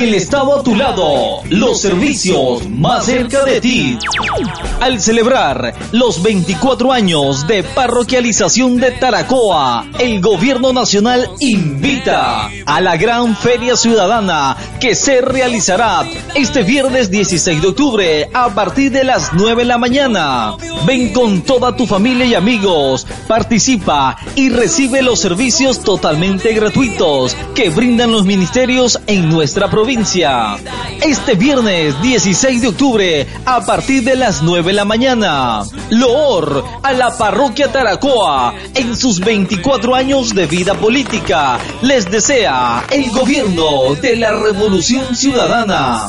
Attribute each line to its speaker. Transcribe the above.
Speaker 1: El Estado a tu lado, los servicios más cerca de ti. Al celebrar los 24 años de parroquialización de Taracoa, el Gobierno Nacional invita a la gran Feria Ciudadana que se realizará este viernes 16 de octubre a partir de las 9 de la mañana. Ven con toda tu familia y amigos, participa y recibe los servicios totalmente gratuitos que brindan los ministerios en nuestra Este viernes 16 de octubre a partir de las 9 de la mañana. Loor a la parroquia Taracoa en sus 24 años de vida política. Les desea el gobierno de la revolución ciudadana.